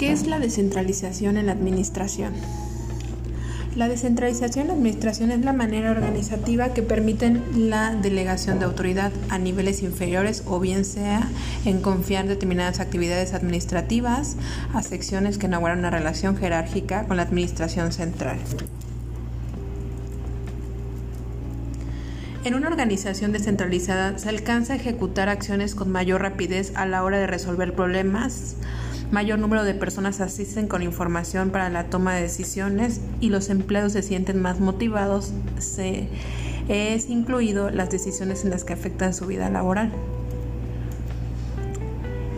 ¿Qué es la descentralización en la administración? La descentralización en la administración es la manera organizativa que permite la delegación de autoridad a niveles inferiores o bien sea en confiar determinadas actividades administrativas a secciones que guardan una relación jerárquica con la administración central. En una organización descentralizada se alcanza a ejecutar acciones con mayor rapidez a la hora de resolver problemas, mayor número de personas asisten con información para la toma de decisiones y los empleados se sienten más motivados, se, es incluido las decisiones en las que afectan su vida laboral.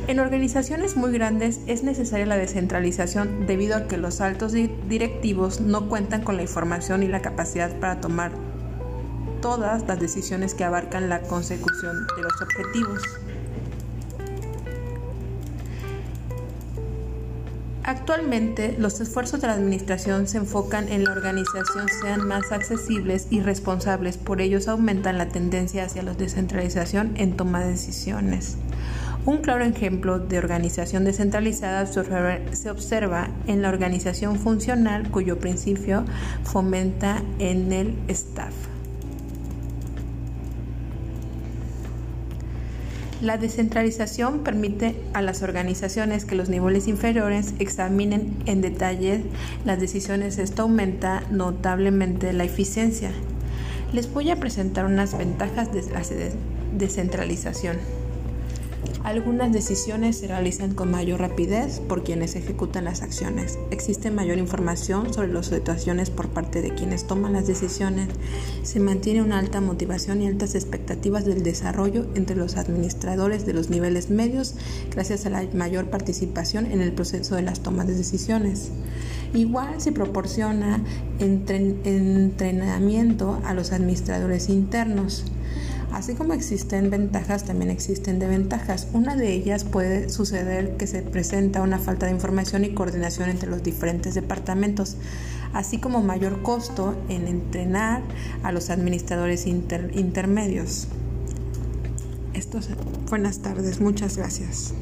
En organizaciones muy grandes es necesaria la descentralización debido a que los altos directivos no cuentan con la información y la capacidad para tomar todas las decisiones que abarcan la consecución de los objetivos. Actualmente, los esfuerzos de la Administración se enfocan en la organización sean más accesibles y responsables, por ellos aumentan la tendencia hacia la descentralización en toma de decisiones. Un claro ejemplo de organización descentralizada se observa en la organización funcional cuyo principio fomenta en el staff. La descentralización permite a las organizaciones que los niveles inferiores examinen en detalle las decisiones. Esto aumenta notablemente la eficiencia. Les voy a presentar unas ventajas de la descentralización. Algunas decisiones se realizan con mayor rapidez por quienes ejecutan las acciones. Existe mayor información sobre las situaciones por parte de quienes toman las decisiones. Se mantiene una alta motivación y altas expectativas del desarrollo entre los administradores de los niveles medios gracias a la mayor participación en el proceso de las tomas de decisiones. Igual se proporciona entrenamiento a los administradores internos. Así como existen ventajas, también existen desventajas. Una de ellas puede suceder que se presenta una falta de información y coordinación entre los diferentes departamentos, así como mayor costo en entrenar a los administradores intermedios. Esto buenas tardes, muchas gracias.